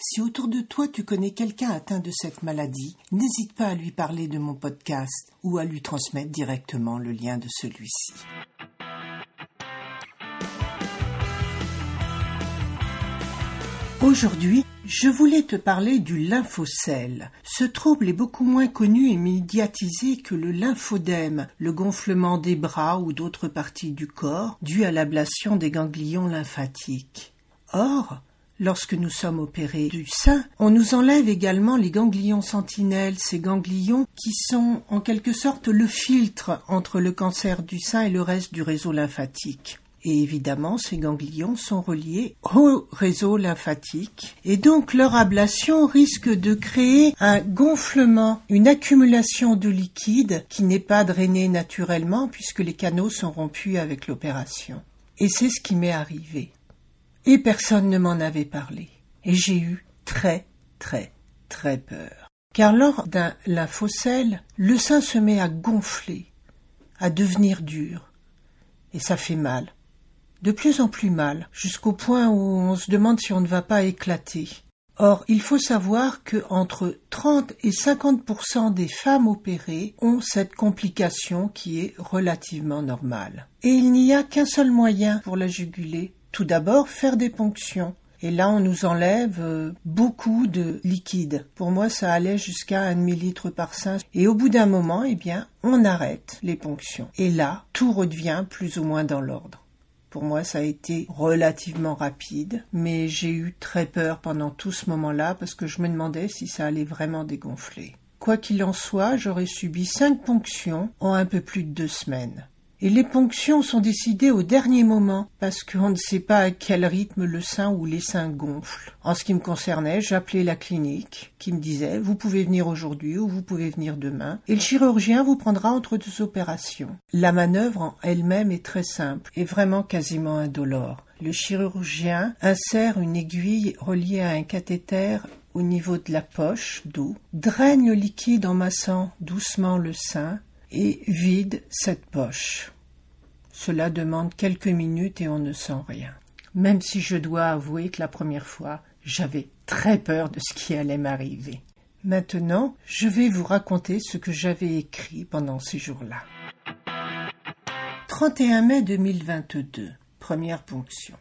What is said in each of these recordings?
si autour de toi tu connais quelqu'un atteint de cette maladie, n'hésite pas à lui parler de mon podcast ou à lui transmettre directement le lien de celui-ci. Aujourd'hui, je voulais te parler du lymphocèle. Ce trouble est beaucoup moins connu et médiatisé que le lymphodème, le gonflement des bras ou d'autres parties du corps dû à l'ablation des ganglions lymphatiques. Or, lorsque nous sommes opérés du sein, on nous enlève également les ganglions sentinelles, ces ganglions qui sont en quelque sorte le filtre entre le cancer du sein et le reste du réseau lymphatique. Et évidemment, ces ganglions sont reliés au réseau lymphatique et donc leur ablation risque de créer un gonflement, une accumulation de liquide qui n'est pas drainé naturellement puisque les canaux sont rompus avec l'opération. Et c'est ce qui m'est arrivé. Et personne ne m'en avait parlé. Et j'ai eu très, très, très peur. Car lors d'un lymphocèle, le sein se met à gonfler, à devenir dur. Et ça fait mal de plus en plus mal, jusqu'au point où on se demande si on ne va pas éclater. Or, il faut savoir que entre 30 et 50% des femmes opérées ont cette complication qui est relativement normale. Et il n'y a qu'un seul moyen pour la juguler. Tout d'abord, faire des ponctions. Et là, on nous enlève euh, beaucoup de liquide. Pour moi, ça allait jusqu'à un demi-litre par sein. Et au bout d'un moment, eh bien, on arrête les ponctions. Et là, tout redevient plus ou moins dans l'ordre. Pour moi, ça a été relativement rapide, mais j'ai eu très peur pendant tout ce moment-là parce que je me demandais si ça allait vraiment dégonfler. Quoi qu'il en soit, j'aurais subi cinq ponctions en un peu plus de deux semaines. Et les ponctions sont décidées au dernier moment, parce qu'on ne sait pas à quel rythme le sein ou les seins gonflent. En ce qui me concernait, j'appelais la clinique, qui me disait vous pouvez venir aujourd'hui ou vous pouvez venir demain, et le chirurgien vous prendra entre deux opérations. La manœuvre en elle-même est très simple et vraiment quasiment indolore. Le chirurgien insère une aiguille reliée à un cathéter au niveau de la poche d'eau, draine le liquide en massant doucement le sein, et vide cette poche. Cela demande quelques minutes et on ne sent rien. Même si je dois avouer que la première fois, j'avais très peur de ce qui allait m'arriver. Maintenant, je vais vous raconter ce que j'avais écrit pendant ces jours-là. 31 mai 2022. Première ponction.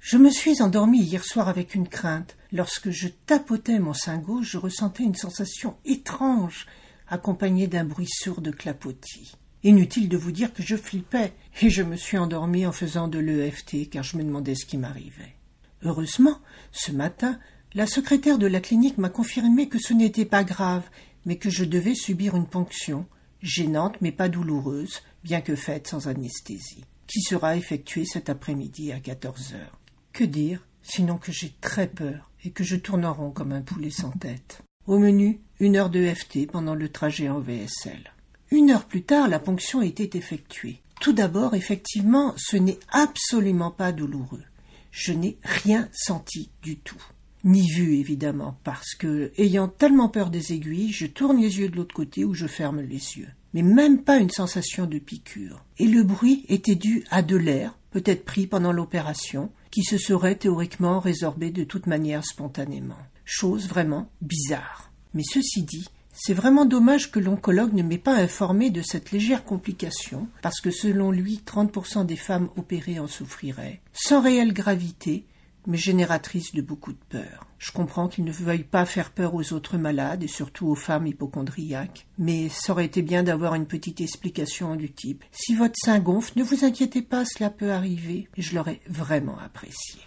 Je me suis endormi hier soir avec une crainte. Lorsque je tapotais mon sein gauche, je ressentais une sensation étrange accompagné d'un bruit sourd de clapotis. Inutile de vous dire que je flippais, et je me suis endormi en faisant de l'EFT, car je me demandais ce qui m'arrivait. Heureusement, ce matin, la secrétaire de la clinique m'a confirmé que ce n'était pas grave, mais que je devais subir une ponction, gênante mais pas douloureuse, bien que faite sans anesthésie, qui sera effectuée cet après-midi à quatorze heures. Que dire, sinon que j'ai très peur et que je tourne en rond comme un poulet sans tête. Au menu, une heure de FT pendant le trajet en VSL. Une heure plus tard, la ponction était effectuée. Tout d'abord, effectivement, ce n'est absolument pas douloureux. Je n'ai rien senti du tout. Ni vu, évidemment, parce que, ayant tellement peur des aiguilles, je tourne les yeux de l'autre côté ou je ferme les yeux. Mais même pas une sensation de piqûre. Et le bruit était dû à de l'air, peut-être pris pendant l'opération, qui se serait théoriquement résorbé de toute manière spontanément chose vraiment bizarre. Mais ceci dit, c'est vraiment dommage que l'oncologue ne m'ait pas informé de cette légère complication, parce que selon lui, 30% des femmes opérées en souffriraient, sans réelle gravité, mais génératrice de beaucoup de peur. Je comprends qu'il ne veuille pas faire peur aux autres malades et surtout aux femmes hypochondriaques, mais ça aurait été bien d'avoir une petite explication du type Si votre sein gonfle, ne vous inquiétez pas, cela peut arriver, et je l'aurais vraiment apprécié.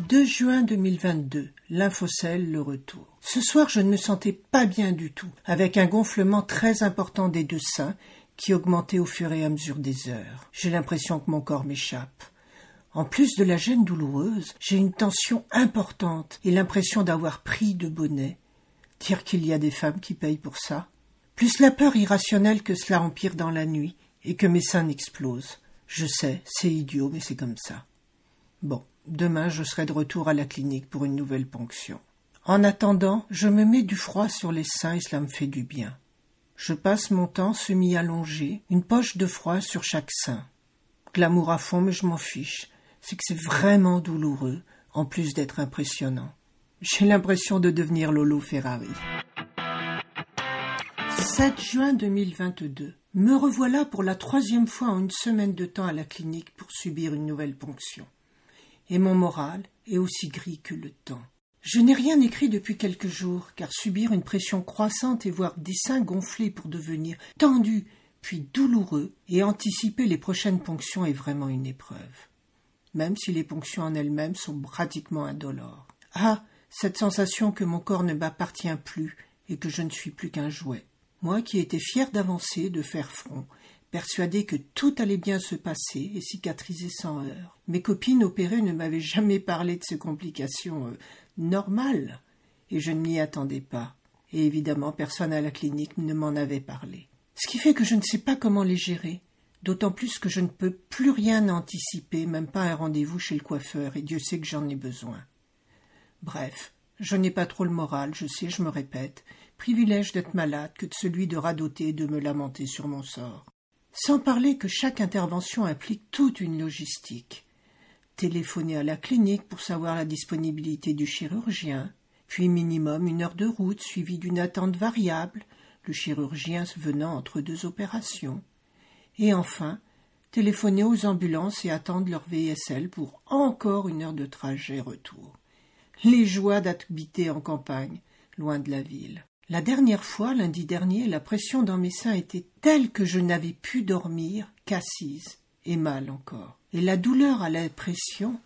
2 juin 2022, l'infocèle, le retour. Ce soir, je ne me sentais pas bien du tout, avec un gonflement très important des deux seins qui augmentait au fur et à mesure des heures. J'ai l'impression que mon corps m'échappe. En plus de la gêne douloureuse, j'ai une tension importante et l'impression d'avoir pris de bonnet. Dire qu'il y a des femmes qui payent pour ça. Plus la peur irrationnelle que cela empire dans la nuit et que mes seins explosent. Je sais, c'est idiot, mais c'est comme ça. Bon, demain je serai de retour à la clinique pour une nouvelle ponction. En attendant, je me mets du froid sur les seins et cela me fait du bien. Je passe mon temps semi-allongé, une poche de froid sur chaque sein. Glamour à fond, mais je m'en fiche c'est que c'est vraiment douloureux, en plus d'être impressionnant. J'ai l'impression de devenir Lolo Ferrari. 7 juin 2022. Me revoilà pour la troisième fois en une semaine de temps à la clinique pour subir une nouvelle ponction. Et mon moral est aussi gris que le temps. Je n'ai rien écrit depuis quelques jours, car subir une pression croissante et voir des seins gonflés pour devenir tendus, puis douloureux, et anticiper les prochaines ponctions est vraiment une épreuve même si les ponctions en elles-mêmes sont pratiquement indolores. Ah. Cette sensation que mon corps ne m'appartient plus et que je ne suis plus qu'un jouet. Moi qui étais fier d'avancer, de faire front, persuadé que tout allait bien se passer et cicatriser sans heurts. Mes copines opérées ne m'avaient jamais parlé de ces complications euh, normales, et je ne m'y attendais pas. Et évidemment, personne à la clinique ne m'en avait parlé. Ce qui fait que je ne sais pas comment les gérer d'autant plus que je ne peux plus rien anticiper, même pas un rendez-vous chez le coiffeur, et Dieu sait que j'en ai besoin. Bref, je n'ai pas trop le moral, je sais, je me répète, privilège d'être malade que de celui de radoter et de me lamenter sur mon sort. Sans parler que chaque intervention implique toute une logistique. Téléphoner à la clinique pour savoir la disponibilité du chirurgien, puis minimum une heure de route suivie d'une attente variable, le chirurgien venant entre deux opérations et enfin téléphoner aux ambulances et attendre leur VSL pour encore une heure de trajet retour. Les joies d'habiter en campagne, loin de la ville. La dernière fois, lundi dernier, la pression dans mes seins était telle que je n'avais pu dormir qu'assise, et mal encore. Et la douleur à la pression,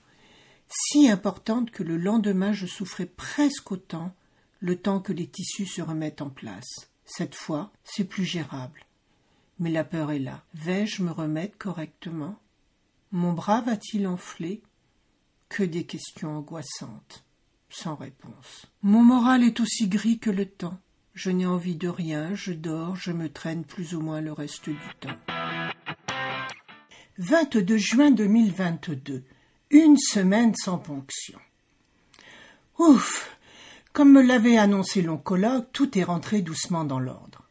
si importante que le lendemain je souffrais presque autant, le temps que les tissus se remettent en place. Cette fois, c'est plus gérable. Mais la peur est là. Vais-je me remettre correctement? Mon bras va-t-il enfler? Que des questions angoissantes, sans réponse. Mon moral est aussi gris que le temps. Je n'ai envie de rien, je dors, je me traîne plus ou moins le reste du temps. 22 juin 2022. Une semaine sans ponction. Ouf Comme me l'avait annoncé l'oncologue, tout est rentré doucement dans l'ordre.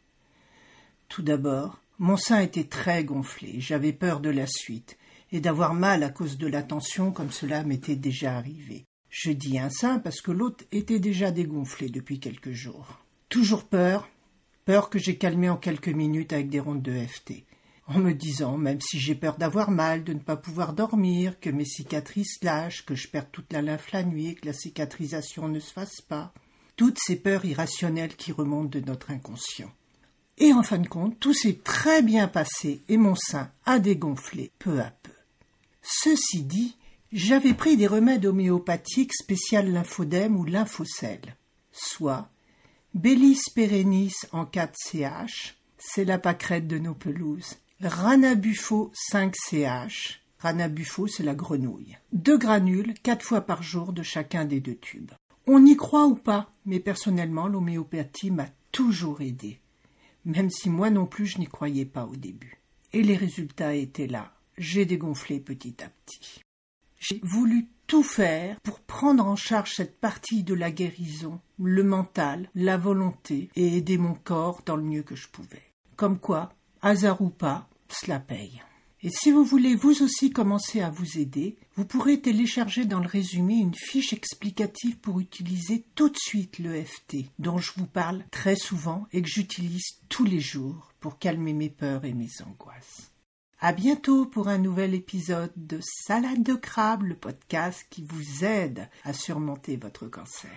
Tout d'abord, mon sein était très gonflé, j'avais peur de la suite, et d'avoir mal à cause de la tension comme cela m'était déjà arrivé. Je dis un sein parce que l'autre était déjà dégonflé depuis quelques jours. Toujours peur, peur que j'ai calmé en quelques minutes avec des rondes de FT, en me disant, même si j'ai peur d'avoir mal, de ne pas pouvoir dormir, que mes cicatrices lâchent, que je perde toute la lymphe la nuit, que la cicatrisation ne se fasse pas, toutes ces peurs irrationnelles qui remontent de notre inconscient. Et en fin de compte, tout s'est très bien passé et mon sein a dégonflé peu à peu. Ceci dit, j'avais pris des remèdes homéopathiques spécial lymphodème ou lymphocèle, soit Bélis perennis en 4CH, c'est la pâquerette de nos pelouses, Ranabufo 5CH, Ranabufo c'est la grenouille, deux granules quatre fois par jour de chacun des deux tubes. On y croit ou pas, mais personnellement l'homéopathie m'a toujours aidé même si moi non plus je n'y croyais pas au début. Et les résultats étaient là. J'ai dégonflé petit à petit. J'ai voulu tout faire pour prendre en charge cette partie de la guérison, le mental, la volonté, et aider mon corps dans le mieux que je pouvais. Comme quoi, hasard ou pas, cela paye. Et si vous voulez vous aussi commencer à vous aider, vous pourrez télécharger dans le résumé une fiche explicative pour utiliser tout de suite l'EFT, dont je vous parle très souvent et que j'utilise tous les jours pour calmer mes peurs et mes angoisses. À bientôt pour un nouvel épisode de Salade de crabe, le podcast qui vous aide à surmonter votre cancer.